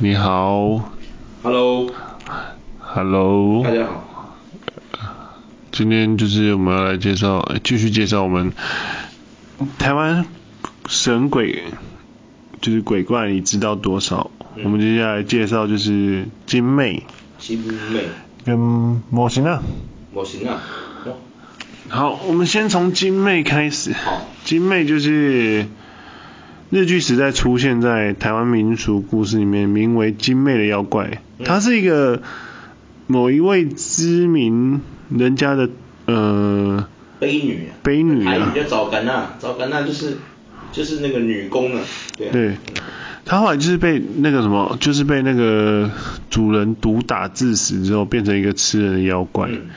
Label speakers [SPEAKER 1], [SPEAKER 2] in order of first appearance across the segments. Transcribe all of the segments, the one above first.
[SPEAKER 1] 你好
[SPEAKER 2] ，Hello，Hello，大家好。
[SPEAKER 1] 今天就是我们要来介绍，继续介绍我们台湾神鬼，就是鬼怪，你知道多少？嗯、我们接下来介绍就是金妹，
[SPEAKER 2] 金妹
[SPEAKER 1] 跟模型啊，
[SPEAKER 2] 模型啊。
[SPEAKER 1] 好，我们先从金妹开始。
[SPEAKER 2] 好，
[SPEAKER 1] 金妹就是。日据时代出现在台湾民俗故事里面，名为金妹的妖怪，她是一个某一位知名人家的呃
[SPEAKER 2] 悲女，
[SPEAKER 1] 悲女啊，
[SPEAKER 2] 叫早干娜，早干娜就是就是那个女工啊，对啊，
[SPEAKER 1] 对，她后来就是被那个什么，就是被那个主人毒打致死之后，变成一个吃人的妖怪，嗯、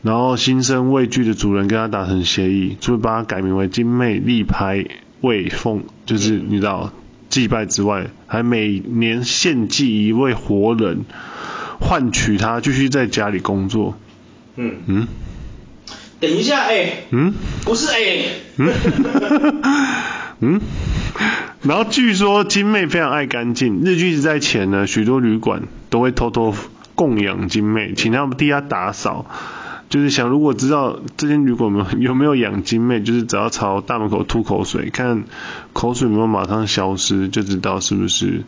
[SPEAKER 1] 然后心生畏惧的主人跟她达成协议，就会把她改名为金妹立牌。为奉就是你知道祭拜之外，还每年献祭一位活人，换取他继续在家里工作。
[SPEAKER 2] 嗯。嗯，等一下哎、欸，嗯，不是哎、欸，嗯，
[SPEAKER 1] 嗯，然后据说金妹非常爱干净，日据时代前呢，许多旅馆都会偷偷供养金妹，请他们替她打扫。就是想，如果知道这间旅馆有没有养金妹，就是只要朝大门口吐口水，看口水有没有马上消失，就知道是不是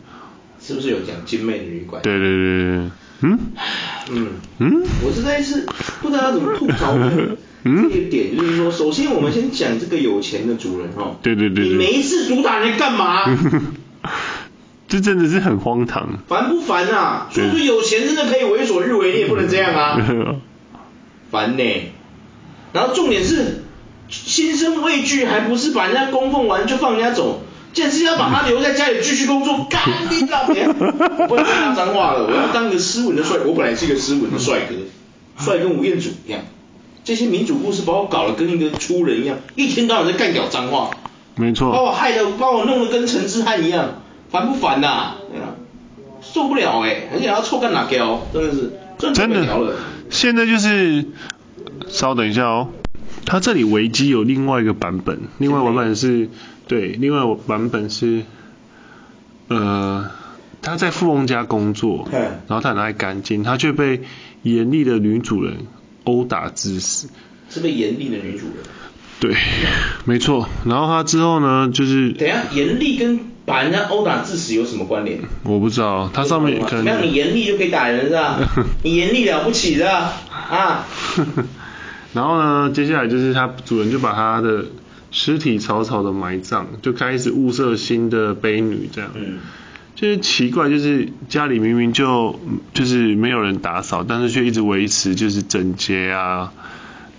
[SPEAKER 2] 是不是有养金妹的旅馆。
[SPEAKER 1] 对对对对，嗯
[SPEAKER 2] 嗯嗯，我实在是不知道要怎么吐槽嗯一 点，就是说，首先我们先讲这个有钱的主人哈，
[SPEAKER 1] 对对对，
[SPEAKER 2] 你每一次主打人干嘛？
[SPEAKER 1] 这真的是很荒唐，
[SPEAKER 2] 烦不烦啊？说说有钱真的可以为所欲为，你也不能这样啊。烦呢，然后重点是心生畏惧，还不是把人家供奉完就放人家走，竟然是要把他留在家里继续工作，干你老娘！我不能说脏话了，我要当个斯文的帅，我本来是一个斯文的帅哥，帅跟吴彦祖一样。这些民主故事把我搞得跟一个粗人一样，一天到晚在干屌脏话，
[SPEAKER 1] 没错，
[SPEAKER 2] 把我害得把我弄得跟陈志汉一样，烦不烦呐、啊？受不了哎、欸，而且还要臭干哪条，真的是真的了。
[SPEAKER 1] 现在就是，稍等一下哦，他这里维基有另外一个版本，另外版本是，对，另外版本是，呃，他在富翁家工作，然后他很爱干净，他却被严厉的女主人殴打致死。
[SPEAKER 2] 是被严厉的女主人？
[SPEAKER 1] 对，没错。然后他之后呢，就是
[SPEAKER 2] 等下严厉跟。把人家殴打致死有什么关联？
[SPEAKER 1] 我不知道，它上面可能。
[SPEAKER 2] 那你严厉就可以打人是吧？你严厉了不起是吧啊！
[SPEAKER 1] 然后呢，接下来就是他主人就把他的尸体草草的埋葬，就开始物色新的悲女这样。嗯。就是奇怪，就是家里明明就就是没有人打扫，但是却一直维持就是整洁啊，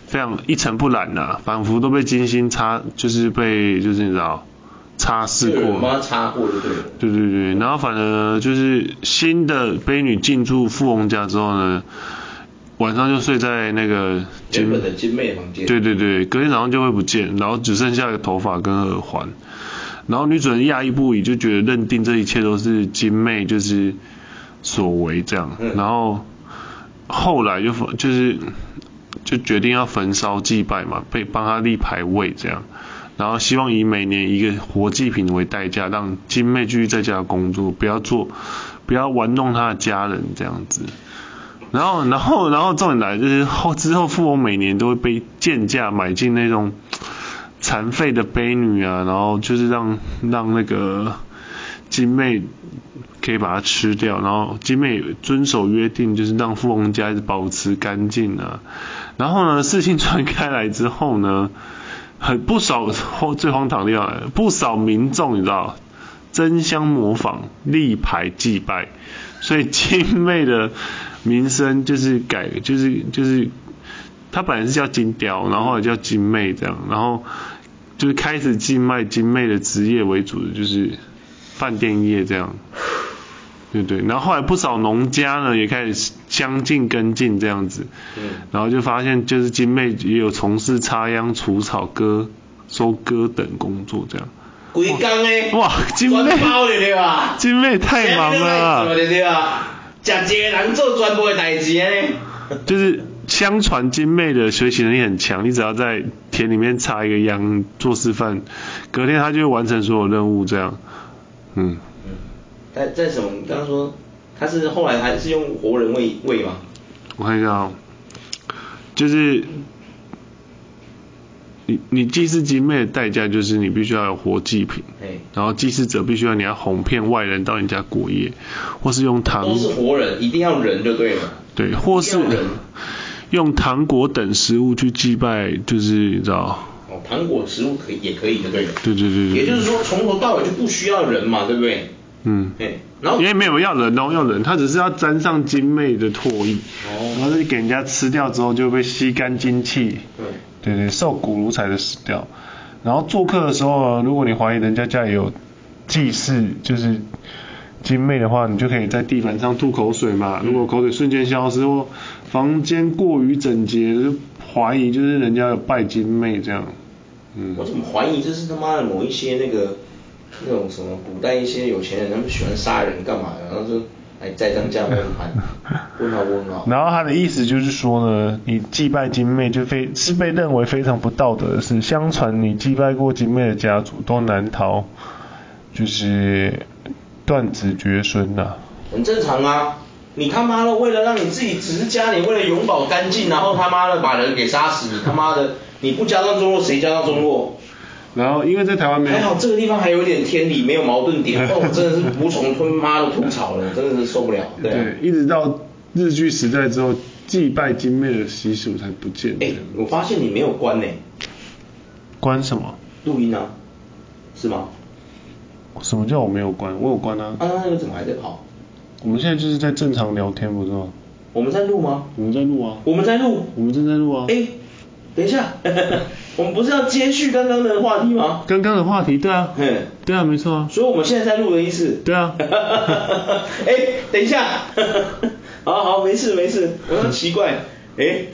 [SPEAKER 1] 非常一尘不染啊，仿佛都被精心擦，就是被就是你知道。擦拭过，
[SPEAKER 2] 帮他擦过就对了。
[SPEAKER 1] 对对对，然后反正就是新的悲女进驻富翁家之后呢，晚上就睡在那个金
[SPEAKER 2] 原本的金妹房间。
[SPEAKER 1] 对对对，隔天早上就会不见，然后只剩下个头发跟耳环。然后女主人讶异不已，就觉得认定这一切都是金妹就是所为这样。嗯、然后后来就就是就决定要焚烧祭拜嘛，被帮他立牌位这样。然后希望以每年一个活祭品为代价，让金妹继续在家工作，不要做，不要玩弄她的家人这样子。然后，然后，然后重点来就是后之后，富翁每年都会被贱价买进那种残废的婢女啊，然后就是让让那个金妹可以把它吃掉，然后金妹遵守约定，就是让富翁家一直保持干净啊。然后呢，事情传开来之后呢，很不少最荒唐的地方，不少民众你知道，争相模仿立牌祭拜，所以金妹的名声就是改，就是就是，她本来是叫金雕，然后后来叫金妹这样，然后就是开始寄卖金妹的职业为主的就是饭店业这样。对对，然后后来不少农家呢也开始相继跟进这样子，嗯，然后就发现就是金妹也有从事插秧、除草、割、收割等工作这样。
[SPEAKER 2] 规工诶，
[SPEAKER 1] 哇，金妹，金妹太忙了。对对啊，吃一个人做全部的代志呢。就是相传金妹的学习能力很强，你只要在田里面插一个秧做示范，隔天她就会完成所有任务这样，嗯。
[SPEAKER 2] 在在什么？你刚刚说他是后来还是用活人喂喂吗？
[SPEAKER 1] 我看一下啊、哦，就是你你祭祀精妹的代价就是你必须要有活祭品，
[SPEAKER 2] 嘿
[SPEAKER 1] 然后祭祀者必须要你要哄骗外人到你家过夜，或是用糖
[SPEAKER 2] 都是活人，一定要人就对了。
[SPEAKER 1] 对，或是 用糖果等食物去祭拜，就是你知道。
[SPEAKER 2] 哦，糖果食物可以也可以的对了。
[SPEAKER 1] 对对对对。
[SPEAKER 2] 也就是说，从头到尾就不需要人嘛，对不对？
[SPEAKER 1] 嗯。
[SPEAKER 2] 对，然后
[SPEAKER 1] 因为没有要人哦，要人，他只是要沾上精魅的唾液，
[SPEAKER 2] 哦、
[SPEAKER 1] 然后就给人家吃掉之后就被吸干精气。
[SPEAKER 2] 对。
[SPEAKER 1] 对对，受骨如柴的死掉。然后做客的时候，如果你怀疑人家家里有祭祀，就是精魅的话，你就可以在地板上吐口水嘛。嗯、如果口水瞬间消失或房间过于整洁，就怀疑就是人家有拜精魅这样。嗯，
[SPEAKER 2] 我怎么怀疑这是他妈的某一些那个那种什么古代一些有钱人，他们喜欢杀人干嘛的？然后就哎栽赃这样问他，问号问号。
[SPEAKER 1] 然后他的意思就是说呢，你祭拜金妹就非是被认为非常不道德的事。相传你祭拜过金妹的家族都难逃，就是断子绝孙呐。
[SPEAKER 2] 很正常啊，你他妈的为了让你自己只是家里为了永保干净，然后他妈的把人给杀死，你他妈的。你不加到中落，谁加到中落？
[SPEAKER 1] 然后因为在台湾没有，
[SPEAKER 2] 还好这个地方还有点天理，没有矛盾点。我，真的是无从吞妈的吐槽了，真的是受不了。对，啊、
[SPEAKER 1] 对，一直到日据时代之后，祭拜精妹的习俗才不见。
[SPEAKER 2] 哎，我发现你没有关呢。
[SPEAKER 1] 关什么？
[SPEAKER 2] 录音啊？是吗？
[SPEAKER 1] 什么叫我没有关？我有关啊。
[SPEAKER 2] 啊，那个怎么还在跑？
[SPEAKER 1] 我们现在就是在正常聊天，不是吗？
[SPEAKER 2] 我们在录吗？
[SPEAKER 1] 我们在录啊。
[SPEAKER 2] 我们在录。
[SPEAKER 1] 我们正在录啊。
[SPEAKER 2] 哎。等一下，我们不是要接续刚刚的话题吗？
[SPEAKER 1] 刚刚的话题，对啊，
[SPEAKER 2] 嗯，
[SPEAKER 1] 对啊，没错啊。
[SPEAKER 2] 所以我们现在在录的意思。
[SPEAKER 1] 对啊。
[SPEAKER 2] 哎，等一下，好好，没事没事，我说奇怪，哎，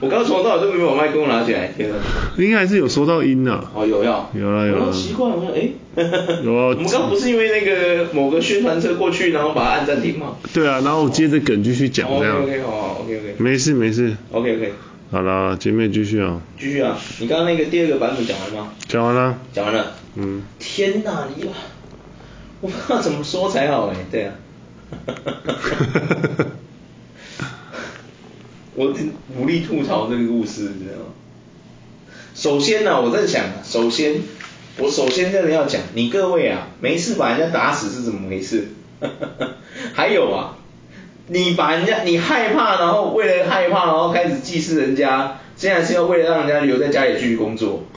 [SPEAKER 2] 我刚刚从头到尾都没有把麦克风拿起来，天哪。
[SPEAKER 1] 应该还是有收到音的。
[SPEAKER 2] 哦，有要。
[SPEAKER 1] 有了有了。
[SPEAKER 2] 奇怪，我说哎。
[SPEAKER 1] 有啊。
[SPEAKER 2] 我们刚不是因为那个某个宣传车过去，然后把它按暂停吗？
[SPEAKER 1] 对啊，然后我接着梗继续讲这样。
[SPEAKER 2] OK OK 好，OK OK。
[SPEAKER 1] 没事没事。
[SPEAKER 2] OK OK。
[SPEAKER 1] 好啦，姐妹继续啊。
[SPEAKER 2] 继续啊，你刚刚那个第二个版本讲完吗？
[SPEAKER 1] 讲完了。
[SPEAKER 2] 讲完了。
[SPEAKER 1] 嗯。
[SPEAKER 2] 天哪，你，我不知道怎么说才好哎，对啊。我无力吐槽这个故事，你知道吗？首先呢、啊，我在想，首先，我首先真的要讲，你各位啊，没事把人家打死是怎么回事？还有啊。你把人家，你害怕，然后为了害怕，然后开始祭祀人家，现在是要为了让人家留在家里继续工作。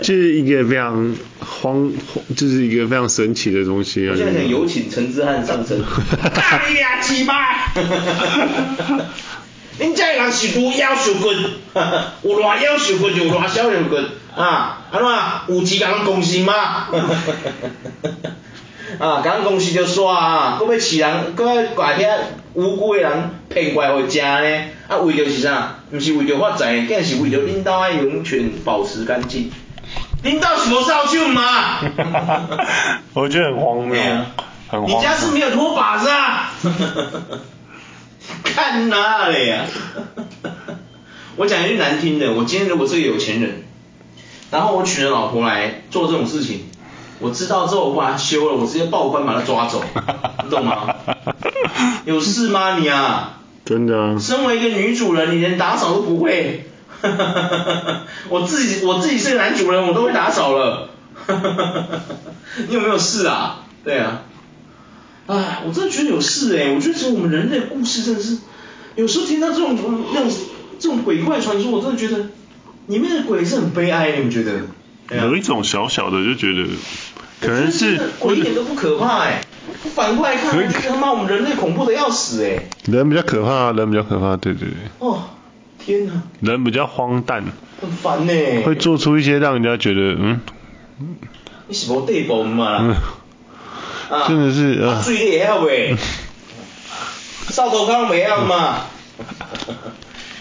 [SPEAKER 1] 这是一个非常荒，就是一个非常神奇的东西啊！
[SPEAKER 2] 我现在想有请陈之汉上身。大你俩鸡巴！恁这人是愈妖受棍，有偌妖受棍就有偌小受棍啊！安怎有钱甲公司嘛？啊，甲公司就煞啊，佫要饲人，佫要把遐无辜的人骗过来互食呢？啊，为着是啥？毋是为着发财，竟是为着恁兜爱永远保持干净。恁兜是无扫帚吗？
[SPEAKER 1] 我觉得很荒谬，啊、很荒谬。
[SPEAKER 2] 你家是没有拖把子啊？看哪里呀？我讲一句难听的，我今天如果是个有钱人，然后我娶了老婆来做这种事情，我知道之后我把他休了，我直接报官把他抓走，你懂吗？有事吗你啊？
[SPEAKER 1] 真的啊。
[SPEAKER 2] 身为一个女主人，你连打扫都不会，我自己我自己是个男主人，我都会打扫了，你有没有事啊？对啊。哎，我真的觉得有事哎！我觉得其实我们人类的故事真的是，有时候听到这种那种这种鬼怪传说，我真的觉得里面的鬼是很悲哀，你们觉得？
[SPEAKER 1] 有一种小小的就觉得，可能是
[SPEAKER 2] 鬼一点都不可怕哎，反过来看，他妈我们人类恐怖的要死哎。
[SPEAKER 1] 人比较可怕，人比较可怕，对对对。
[SPEAKER 2] 哦，天哪！
[SPEAKER 1] 人比较荒诞。
[SPEAKER 2] 很烦呢。
[SPEAKER 1] 会做出一些让人家觉得嗯。
[SPEAKER 2] 你是无地步嘛？嗯。
[SPEAKER 1] 真的是啊，
[SPEAKER 2] 水你会晓袂？扫土工袂晓嘛？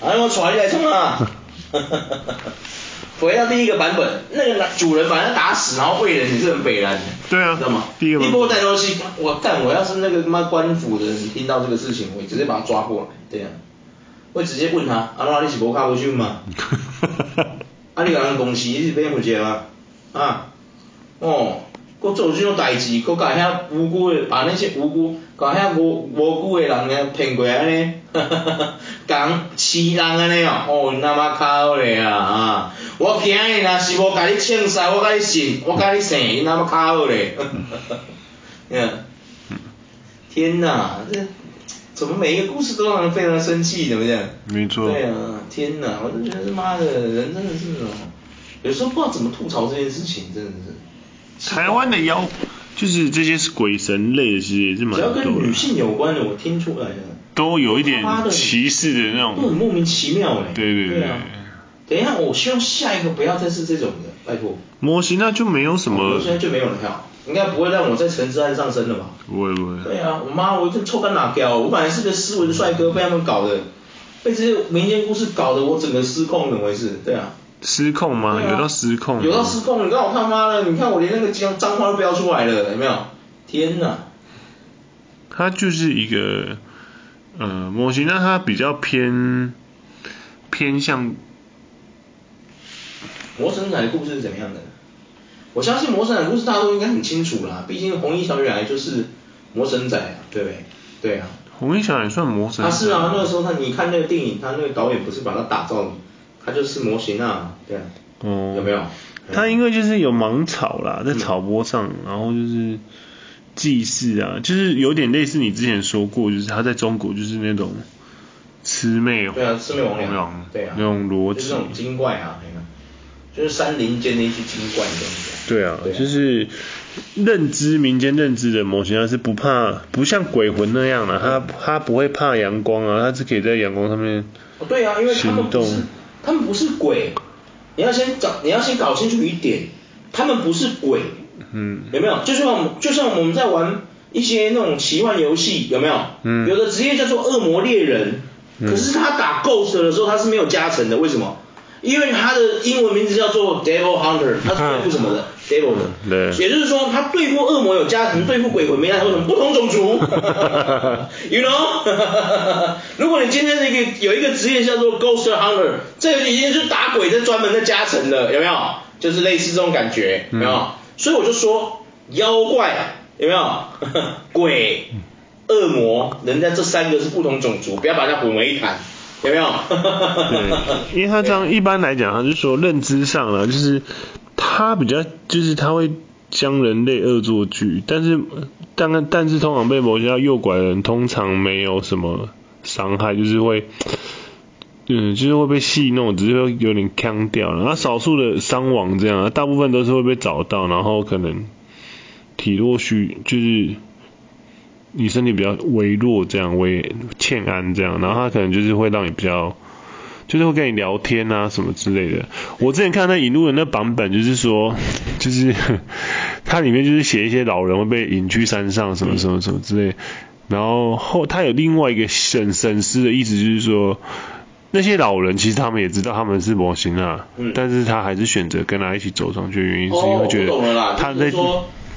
[SPEAKER 2] 啊，我带你来创啊！回到第一个版本，那个主人把他打死，然后喂人，你是很北烂的。
[SPEAKER 1] 对啊。
[SPEAKER 2] 知道吗？
[SPEAKER 1] 第一个。一波
[SPEAKER 2] 带东西，我干！我要是那个他妈官府的人，听到这个事情，我直接把他抓过来，对啊，会直接问他阿，啊，你是无卡无手嘛？啊你甲咱公司你是免负责吗？啊，哦，佫做这种代志，佫甲遐无辜的，把那些无辜，甲遐无无辜的人呢骗过安尼，哈哈哈哈，讲欺人安尼哦，哦，那么靠咧啊，啊，我今日若是无甲你请晒，我甲你信，我甲你信，你那么靠咧，哈哈哈哈，天哪，这怎么每一个故事都让人非常生气，怎么讲？
[SPEAKER 1] 没错。
[SPEAKER 2] 对啊，天哪，我就觉得他妈的，人真的是哦。有时候不知道怎么吐槽这件事情，真的是。
[SPEAKER 1] 台湾的妖，就是这些是鬼神类的，其实也是蛮多的。只要
[SPEAKER 2] 跟女性有关的，我听出来的。
[SPEAKER 1] 都有一点歧视的那种。
[SPEAKER 2] 都很莫名其妙哎。
[SPEAKER 1] 对对对。
[SPEAKER 2] 对啊。等一下，我希望下一个不要再是这种的，拜托。
[SPEAKER 1] 模型那就没有什么。
[SPEAKER 2] 现在就没有了票，应该不会让我在陈之汉上升了吧？
[SPEAKER 1] 不会不会。
[SPEAKER 2] 对啊，我妈，我这臭干哪掉？我本来是个斯文帅哥，被他们搞的，被这些民间故事搞得我整个失控，怎么回事？对啊。
[SPEAKER 1] 失控吗？啊、有到失控？
[SPEAKER 2] 有到失控！你看我他妈的，你看我连那个脏脏话都飙出来了，有没有？天哪！
[SPEAKER 1] 他就是一个呃模型，那他比较偏偏向
[SPEAKER 2] 魔神仔的故事是怎么样的？我相信魔神仔的故事大家都应该很清楚啦，毕竟红衣小女孩就是魔神仔啊，对不对？对啊。
[SPEAKER 1] 红衣小女孩算魔神仔？他
[SPEAKER 2] 是啊，那个时候他你看那个电影，他那个导演不是把他打造。他就是模型啊，对啊，哦，有没有？
[SPEAKER 1] 它因为就是有芒草啦，在草坡上，嗯、然后就是祭祀啊，就是有点类似你之前说过，就是它在中国就是那种魑魅，
[SPEAKER 2] 对啊，魑魅魍魉，对啊，那种
[SPEAKER 1] 逻辑，
[SPEAKER 2] 就是那种精怪啊，就是山林间的一些精怪这样
[SPEAKER 1] 对啊，对啊，就是认知民间认知的模型，它是不怕，不像鬼魂那样的，它它不会怕阳光啊，它是可以在阳光上面，
[SPEAKER 2] 对啊，因为他们不是。他们不是鬼，你要先找，你要先搞清楚一点，他们不是鬼，嗯，有没有？就像我们，就像我们在玩一些那种奇幻游戏，有没有？嗯，有的职业叫做恶魔猎人，嗯，可是他打 Ghost 的时候他是没有加成的，为什么？因为他的英文名字叫做 Devil Hunter，他是对付什么的？Devil 的。对。也就是说，他对付恶魔有加成，对付鬼魂没加成。为什么？不同种族。you know？如果你今天那个有一个职业叫做 Ghost Hunter，这个已经是打鬼在专门的加成的，有没有？就是类似这种感觉，有没有？嗯、所以我就说，妖怪有没有？鬼、恶魔，人家这三个是不同种族，不要把它混为一谈。有没有？
[SPEAKER 1] 对，因为他这样一般来讲，他就说认知上了，就是他比较，就是他会将人类恶作剧，但是，但但是通常被某些要诱拐的人，通常没有什么伤害，就是会，嗯，就是会被戏弄，只是会有点腔掉了。然后少数的伤亡这样，大部分都是会被找到，然后可能体弱虚，就是。你身体比较微弱，这样微欠安这样，然后他可能就是会让你比较，就是会跟你聊天啊什么之类的。我之前看那引路人那版本，就是说，就是 它里面就是写一些老人会被引去山上什么什么什么之类，然后后他有另外一个审审视的意思，就是说那些老人其实他们也知道他们是魔神啊，但是他还是选择跟他一起走上去，原因是因为觉得他在。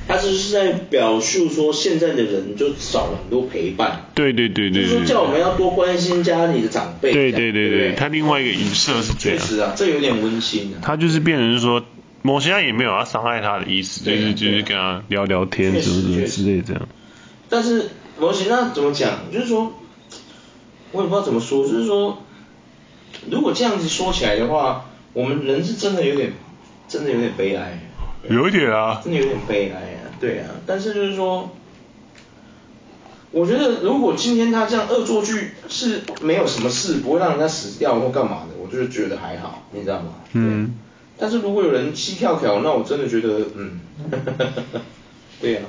[SPEAKER 2] 他只是在表述说，现在的人就少了很多陪伴。
[SPEAKER 1] 对对对对，
[SPEAKER 2] 就是说叫我们要多关心家里的长辈。
[SPEAKER 1] 对对对对，他另外一个影射是这样。确
[SPEAKER 2] 实啊，这有点温馨啊。
[SPEAKER 1] 他就是变成说，某些人也没有要伤害他的意思，就是就是跟他聊聊天什么什么之类这样。
[SPEAKER 2] 但是模型那怎么讲？就是说，我也不知道怎么说，就是说，如果这样子说起来的话，我们人是真的有点，真的有点悲哀。
[SPEAKER 1] 有一点啊，
[SPEAKER 2] 真的有点悲哀啊，对啊，但是就是说，我觉得如果今天他这样恶作剧是没有什么事，不会让人家死掉或干嘛的，我就是觉得还好，你知道吗？嗯。但是如果有人弃跳跳，那我真的觉得，嗯，对呀、啊。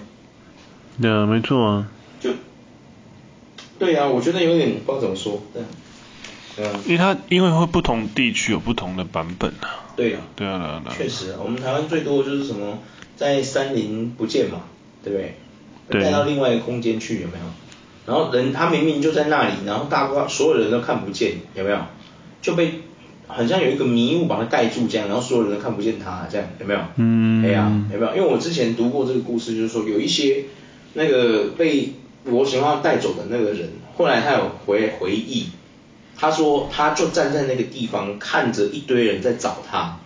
[SPEAKER 1] 对啊，没错啊。
[SPEAKER 2] 就，对啊，我觉得有点不知道怎么说，对。
[SPEAKER 1] 对啊。因为它因为会不同地区有不同的版本啊。
[SPEAKER 2] 对啊，
[SPEAKER 1] 对啊，
[SPEAKER 2] 确实啊，我们台湾最多就是什么在山林不见嘛，对不对？对。带到另外一个空间去有没有？然后人他明明就在那里，然后大部所有人都看不见，有没有？就被好像有一个迷雾把它盖住这样，然后所有人都看不见他这样，有没有？嗯。对啊，有没有？因为我之前读过这个故事，就是说有一些那个被模型化带走的那个人，后来他有回回忆。他说，他就站在那个地方，看着一堆人在找他，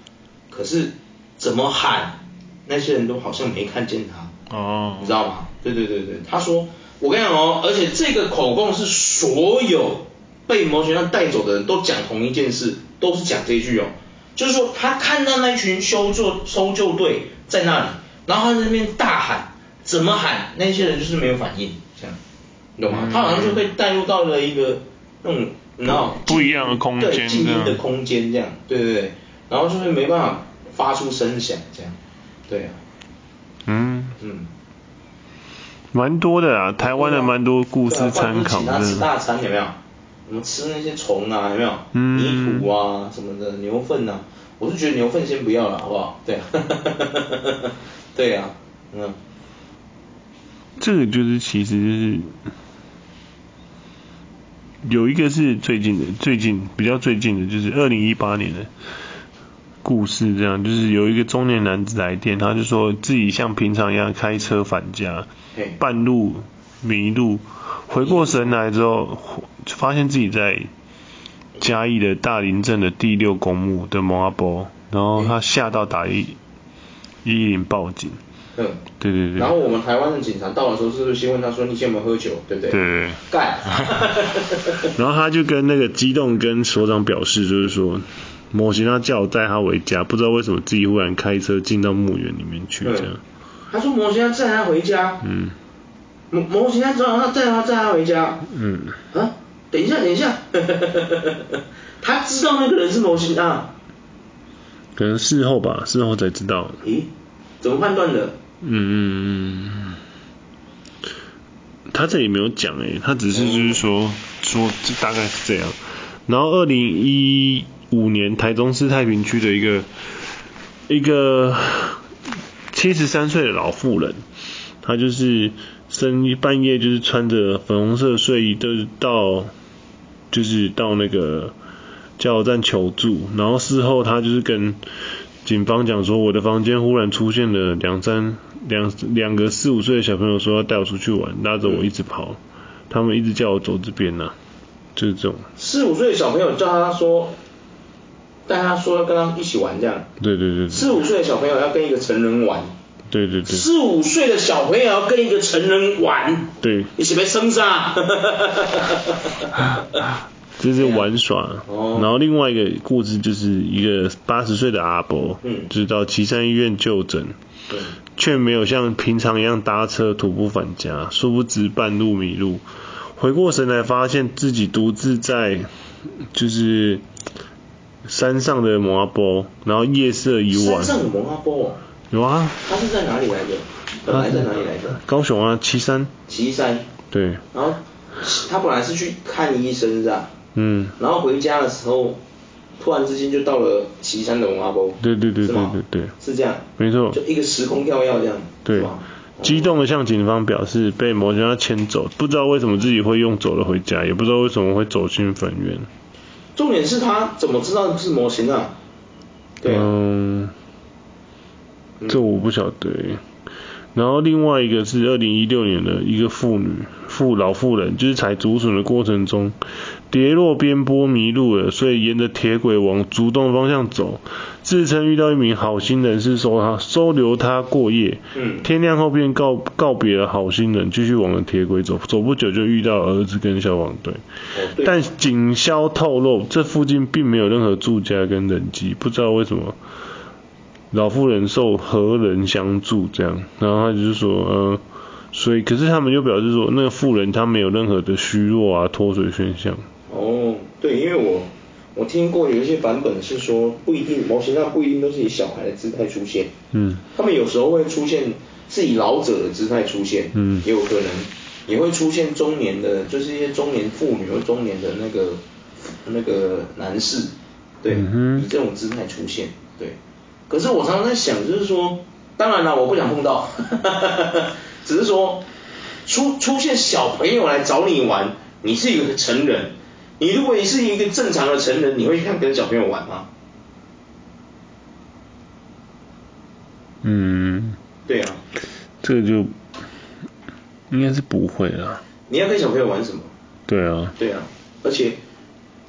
[SPEAKER 2] 可是怎么喊，那些人都好像没看见他。哦。你知道吗？对对对对，他说，我跟你讲哦，而且这个口供是所有被摩拳杠带走的人都讲同一件事，都是讲这一句哦，就是说他看到那群搜救搜救队在那里，然后他在那边大喊，怎么喊，那些人就是没有反应，这样，你懂吗？嗯、他好像就被带入到了一个那种。然后
[SPEAKER 1] 不一样的空间，
[SPEAKER 2] 对，静音的空间这样，对对对，然后就是没办法发出声响这样，对啊，嗯嗯，
[SPEAKER 1] 蛮多的啊，台湾的蛮多故事参考的。
[SPEAKER 2] 请他吃大餐有没有？我们吃那些虫啊有没有？嗯。泥土啊什么的，牛粪呐、啊，我是觉得牛粪先不要了，好不好？对啊，对啊，嗯。
[SPEAKER 1] 这个就是其实就是。有一个是最近的，最近比较最近的，就是二零一八年的故事，这样就是有一个中年男子来电，他就说自己像平常一样开车返家，半路迷路，回过神来之后，发现自己在嘉义的大林镇的第六公墓的摩阿波，然后他吓到打一一零报警。嗯，对对对。
[SPEAKER 2] 然后我们台湾的警察到的时候，是不是先问他说，你先有没有喝酒，对不对？
[SPEAKER 1] 对对对。
[SPEAKER 2] 干。
[SPEAKER 1] 然后他就跟那个激动跟所长表示，就是说，模型他叫我带他回家，不知道为什么自己忽然开车进到墓园里面去这样。
[SPEAKER 2] 他说模型他载他回家。嗯。某某些他找他载他载他回家。嗯。啊？等一下等一下。他知道那个人是模型啊？
[SPEAKER 1] 可能事后吧，事后才知道。
[SPEAKER 2] 咦？怎么判断的？嗯
[SPEAKER 1] 嗯嗯，他这里没有讲诶，他只是就是说、嗯、说这大概是这样。然后二零一五年台中市太平区的一个一个七十三岁的老妇人，她就是深半夜就是穿着粉红色睡衣，就是到就是到那个加油站求助，然后事后她就是跟警方讲说，我的房间忽然出现了两三两两个四五岁的小朋友，说要带我出去玩，拉着我一直跑，他们一直叫我走这边呢、啊，就是这种。
[SPEAKER 2] 四五岁的小朋友叫他说，带他说要跟他一起玩这样。
[SPEAKER 1] 对对对，对。
[SPEAKER 2] 四五岁的小朋友要跟一个成人玩。
[SPEAKER 1] 对对对。
[SPEAKER 2] 四五岁的小朋友要跟一个成人玩。
[SPEAKER 1] 对。
[SPEAKER 2] 一起被生杀。
[SPEAKER 1] 这是玩耍，然后另外一个故事就是一个八十岁的阿伯，嗯，就是到旗山医院就诊，对，却没有像平常一样搭车徒步返家，殊不知半路迷路，回过神来发现自己独自在就是山上的摩阿波，然后夜色已晚。
[SPEAKER 2] 山上的墓仔埔？
[SPEAKER 1] 有啊。
[SPEAKER 2] 他是在哪里来的？本来在哪里来的？
[SPEAKER 1] 高雄啊，旗山。
[SPEAKER 2] 旗山。
[SPEAKER 1] 对。
[SPEAKER 2] 然后他本来是去看医生，是吧？嗯，然后回家的时候，突然之间就到了岐山的墓仔埔，
[SPEAKER 1] 对对对对对对，
[SPEAKER 2] 是这样，
[SPEAKER 1] 没错，
[SPEAKER 2] 就一个时空跳跃这样，
[SPEAKER 1] 对，激动的向警方表示被摩拳杠牵走，不知道为什么自己会用走了回家，也不知道为什么会走进坟园。
[SPEAKER 2] 重点是他怎么知道是模型啊？对啊，
[SPEAKER 1] 嗯，这我不晓得。然后另外一个是二零一六年的一个妇女，妇老妇人，就是采竹笋的过程中跌落边坡迷路了，所以沿着铁轨往竹洞方向走，自称遇到一名好心人是收他收留他过夜，嗯，天亮后便告告别了好心人，继续往了铁轨走，走不久就遇到儿子跟消防队，哦，但警消透露这附近并没有任何住家跟人迹，不知道为什么。老妇人受何人相助？这样，然后他就是说，呃，所以可是他们就表示说，那个妇人她没有任何的虚弱啊、脱水现象。
[SPEAKER 2] 哦，对，因为我我听过有一些版本是说，不一定模型上不一定都是以小孩的姿态出现，嗯，他们有时候会出现是以老者的姿态出现，嗯，也有可能。也会出现中年的，就是一些中年妇女或中年的那个那个男士，对，嗯、以这种姿态出现，对。可是我常常在想，就是说，当然了，我不想碰到，只是说出出现小朋友来找你玩，你是一个成人，你如果你是一个正常的成人，你会想跟小朋友玩吗？
[SPEAKER 1] 嗯，
[SPEAKER 2] 对啊，
[SPEAKER 1] 这个就应该是不会啦。
[SPEAKER 2] 你要跟小朋友玩什么？
[SPEAKER 1] 对啊，
[SPEAKER 2] 对啊，而且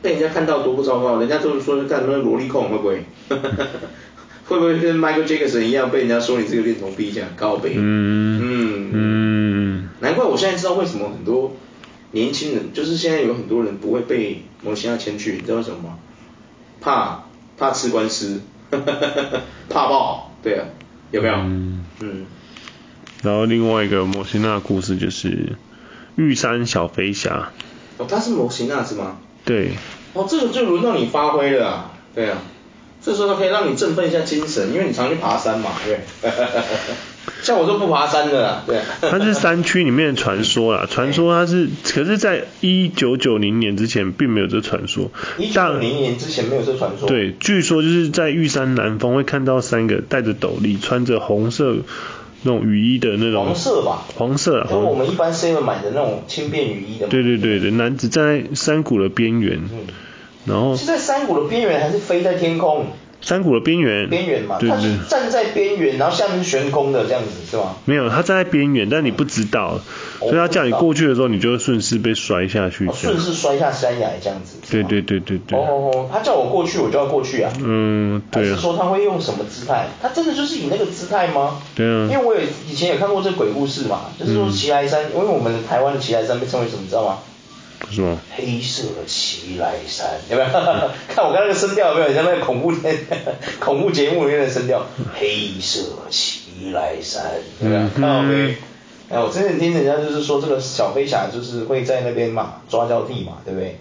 [SPEAKER 2] 被人家看到多不糟糕，人家都是说干什么萝莉控会不会？会不会跟 Michael Jackson 一样被人家说你这个恋童癖这样高北？嗯嗯嗯。难怪我现在知道为什么很多年轻人，就是现在有很多人不会被魔神仔牵去，你知道为什么吗？怕怕吃官司，怕爆，对啊，有没有？嗯。嗯
[SPEAKER 1] 然后另外一个摩西娜的故事就是玉山小飞侠。
[SPEAKER 2] 哦，他是摩西娜是吗？
[SPEAKER 1] 对。
[SPEAKER 2] 哦，这个就轮到你发挥了啊，对啊。这时候可以让你振奋一下精神，因为你常去爬山嘛，对。像我说不爬山的啦，对。
[SPEAKER 1] 它是山区里面的传说啦，传说它是，可是在一九九零年之前并没有这传说。
[SPEAKER 2] 一九九零年之前没有这传说。
[SPEAKER 1] 对，据说就是在玉山南峰会看到三个戴着斗笠、穿着红色那种雨衣的那种。
[SPEAKER 2] 黄色吧。
[SPEAKER 1] 黄色。
[SPEAKER 2] 跟我们一般 seven 买的那种轻便雨衣的。
[SPEAKER 1] 对对对对，男子站在山谷的边缘。嗯然后
[SPEAKER 2] 是在山谷的边缘还是飞在天空？
[SPEAKER 1] 山谷的边缘。
[SPEAKER 2] 边缘嘛，他是站在边缘，然后下面是悬空的这样子是吗？
[SPEAKER 1] 没有，他站在边缘，但你不知道，所以他叫你过去的时候，你就会顺势被摔下去。
[SPEAKER 2] 顺势摔下山崖这样子。
[SPEAKER 1] 对对对对对。
[SPEAKER 2] 哦哦哦，他叫我过去，我就要过去啊。
[SPEAKER 1] 嗯，对啊。
[SPEAKER 2] 说他会用什么姿态？他真的就是以那个姿态吗？
[SPEAKER 1] 对啊。
[SPEAKER 2] 因为我也以前也看过这鬼故事嘛，就是说奇莱山，因为我们的台湾的奇莱山被称为什么，你知道吗？
[SPEAKER 1] 是吗？
[SPEAKER 2] 黑色的奇莱山，有没有？看我刚才那个声调有没有？像那个恐怖片、恐怖节目里面的声调。黑色奇莱山，有没有？看到没？哎，我之前听人家就是说，这个小飞侠就是会在那边嘛，抓交替嘛，对不对？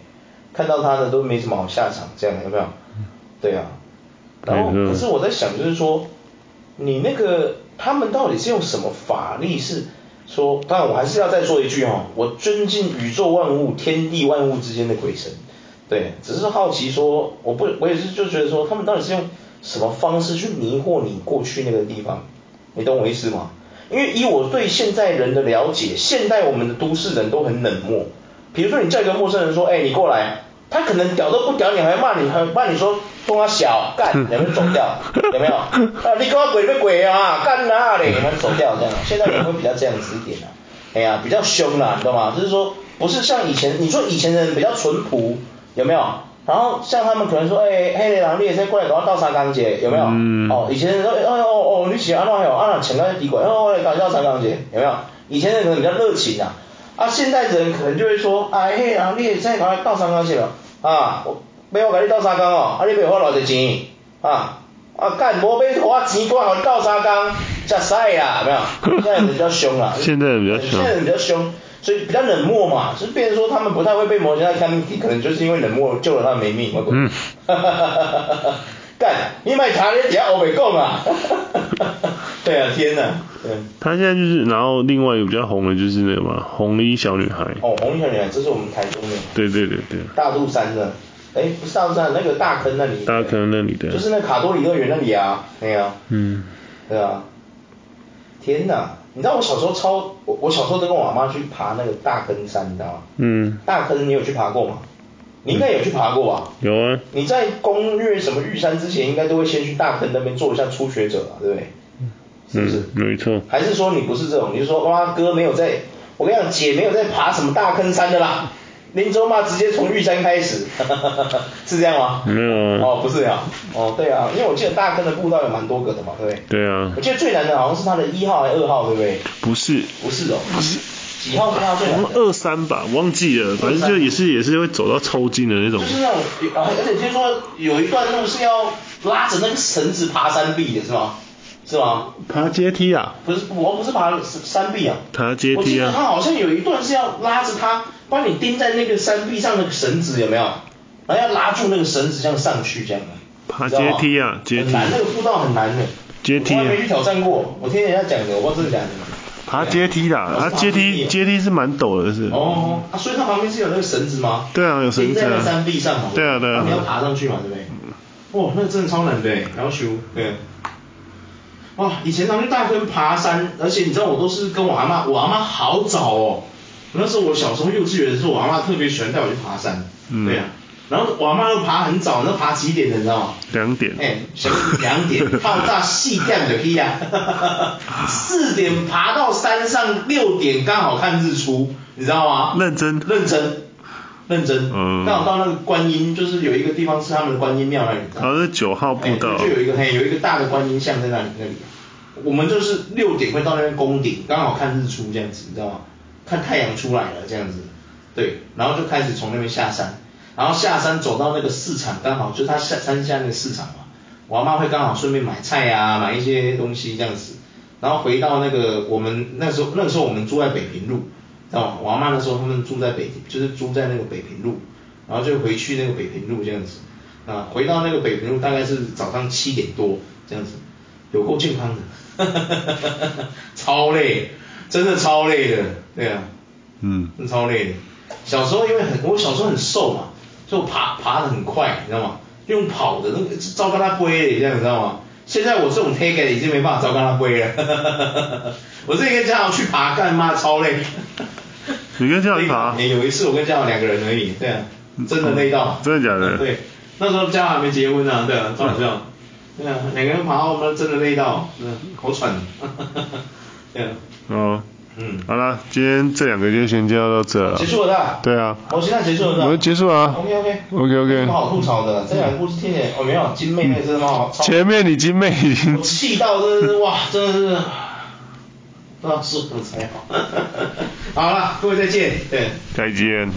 [SPEAKER 2] 看到他的都没什么好下场，这样有没有？对啊。然后，可是我在想，就是说，你那个他们到底是用什么法力是？说，当然我还是要再说一句哈，我尊敬宇宙万物、天地万物之间的鬼神，对，只是好奇说，我不，我也是就觉得说，他们到底是用什么方式去迷惑你过去那个地方，你懂我意思吗？因为以我对现在人的了解，现代我们的都市人都很冷漠，比如说你叫一个陌生人说，哎，你过来。他可能屌都不屌你，还骂你，还骂你说动他小干，有没有走掉？有没有？啊，你跟我鬼没鬼啊？干哪里？有没有走掉这样？现在人会比较这样子一点啊，哎呀，比较凶啦，你懂吗？就是说，不是像以前，你说以前的人比较淳朴，有没有？然后像他们可能说，哎，黑人狼，你也在过来给我倒三缸姐，有没有？嗯。哦，以前人说，哎哦哦，你喜欢那有啊，请个底鬼，哦，来倒三缸姐，有没有？以前的人可能比较热情啊。啊，现在人可能就会说，哎嘿，啊，你现在赶快倒三缸去了，啊，我没有给你倒三缸哦，啊，你没有花偌济钱，啊，啊，干，无买花钱，赶快给你倒三缸，才使啦，有没有？现在人比较凶啦，
[SPEAKER 1] 现在人比较凶，
[SPEAKER 2] 现在人比较凶，所以比较冷漠嘛，所以变成说他们不太会被魔神仔看，可能就是因为冷漠救了他们没命，嗯，哈哈哈哈哈哈，干，你买茶叶只要欧美贡啊，哈哈哈哈哈，对啊，天呐。对，
[SPEAKER 1] 他现在就是，然后另外一个比较红的就是那个嘛，红衣小女孩。
[SPEAKER 2] 哦，红衣小女孩，这是我们台中的。
[SPEAKER 1] 对对对对。
[SPEAKER 2] 大肚山的，哎，不是大肚山，那个大坑那里。
[SPEAKER 1] 大坑那里的。
[SPEAKER 2] 就是那卡多里乐园那里啊，对啊。
[SPEAKER 1] 嗯。
[SPEAKER 2] 对啊。天哪，你知道我小时候超，我我小时候都跟我妈去爬那个大坑山，你知道吗？
[SPEAKER 1] 嗯。
[SPEAKER 2] 大坑你有去爬过吗？你应该有去爬过吧？
[SPEAKER 1] 有啊。
[SPEAKER 2] 你在攻略什么玉山之前，应该都会先去大坑那边做一下初学者啊，对不对？是不是？
[SPEAKER 1] 嗯，没错。
[SPEAKER 2] 还是说你不是这种？你就说哇哥没有在，我跟你讲姐没有在爬什么大坑山的啦，林州嘛直接从玉山开始，是这样吗？
[SPEAKER 1] 没有啊。
[SPEAKER 2] 哦，不是啊。哦，对啊，因为我记得大坑的步道有蛮多个的嘛，对不对？
[SPEAKER 1] 对啊。
[SPEAKER 2] 我记得最难的好像是它的一号还是二号，对不对？
[SPEAKER 1] 不是。
[SPEAKER 2] 不是哦。
[SPEAKER 1] 不是。
[SPEAKER 2] 几号是他最难的？
[SPEAKER 1] 二三吧，忘记了，反正就也是也是会走到抽筋的那种。
[SPEAKER 2] 就是那种，而且听说有一段路是要拉着那个绳子爬山壁的，是吗？是吗？
[SPEAKER 1] 爬阶梯啊？
[SPEAKER 2] 不是，我不是爬山壁啊。
[SPEAKER 1] 爬阶梯啊。
[SPEAKER 2] 我记得他好像有一段是要拉着他，帮你钉在那个山壁上的绳子有没有？然后要拉住那个绳子这样上去这样的。
[SPEAKER 1] 爬阶梯啊，阶梯。
[SPEAKER 2] 很难，那个步道很难的。
[SPEAKER 1] 阶梯。我
[SPEAKER 2] 还没去挑战过，我听人家讲的，我不知道真的假的。
[SPEAKER 1] 爬阶梯啦，它阶梯阶梯是蛮陡的，是。
[SPEAKER 2] 哦，啊，所以它旁边是有那个绳子吗？
[SPEAKER 1] 对啊，有绳子。钉在那山
[SPEAKER 2] 壁上嘛。
[SPEAKER 1] 对啊，对啊。
[SPEAKER 2] 你要爬上去嘛，对不对？哦，那个真的超难的，然后修，对。哇，以前常去大坑爬山，而且你知道我都是跟我阿妈，我阿妈好早哦，那时候我小时候幼稚园的时候，我阿妈特别喜欢带我去爬山，嗯、对呀、啊，然后我阿妈又爬很早，那爬几点的你知道吗？
[SPEAKER 1] 两点。
[SPEAKER 2] 哎，什么两点？爆炸细干的屁呀！四点爬到山上，六点刚好看日出，你知道吗？
[SPEAKER 1] 认真。
[SPEAKER 2] 认真。认真。嗯。刚好到那个观音，就是有一个地方是他们的观音庙那里。
[SPEAKER 1] 好像是九号步道。
[SPEAKER 2] 就有一个嘿，有一个大的观音像在那里那里。我们就是六点会到那边攻顶，刚好看日出这样子，你知道吗？看太阳出来了这样子。对，然后就开始从那边下山，然后下山走到那个市场，刚好就是他下山下那个市场嘛。我妈会刚好顺便买菜啊，买一些东西这样子，然后回到那个我们那时候那个时候我们住在北平路，知道吗？我妈那时候他们住在北，就是住在那个北平路，然后就回去那个北平路这样子，啊，回到那个北平路大概是早上七点多这样子，有够健康的，超累，真的超累的，对啊，嗯，真超累的。小时候因为很我小时候很瘦嘛，所以我爬爬得很快，你知道吗？用跑的那个糟糕他背，这样你知道吗？现在我这种 take 已经没办法糟糕他背了，我这跟嘉豪去爬干嘛超累。
[SPEAKER 1] 你跟嘉豪去爬？
[SPEAKER 2] 有一次我跟嘉豪两个人而已，对啊，真的累到。
[SPEAKER 1] 真的假的？
[SPEAKER 2] 对，那时候嘉豪还没结婚啊，对啊，开玩笑。对啊，两个人爬，我们真的累到，嗯，好喘。对啊。
[SPEAKER 1] 哦。嗯，好了，今天这两个就先介绍到这了。
[SPEAKER 2] 结束了的。
[SPEAKER 1] 对啊。
[SPEAKER 2] 我现在结束了？
[SPEAKER 1] 我们结束啊。
[SPEAKER 2] OK OK。
[SPEAKER 1] OK OK。
[SPEAKER 2] 不好吐槽的，这两个故事听起来，哦没有，金妹那真的蛮好。
[SPEAKER 1] 前面你金妹已经。
[SPEAKER 2] 气到真的是哇，真的是，不知道说什么才好。好了，各位再见。对。
[SPEAKER 1] 再见。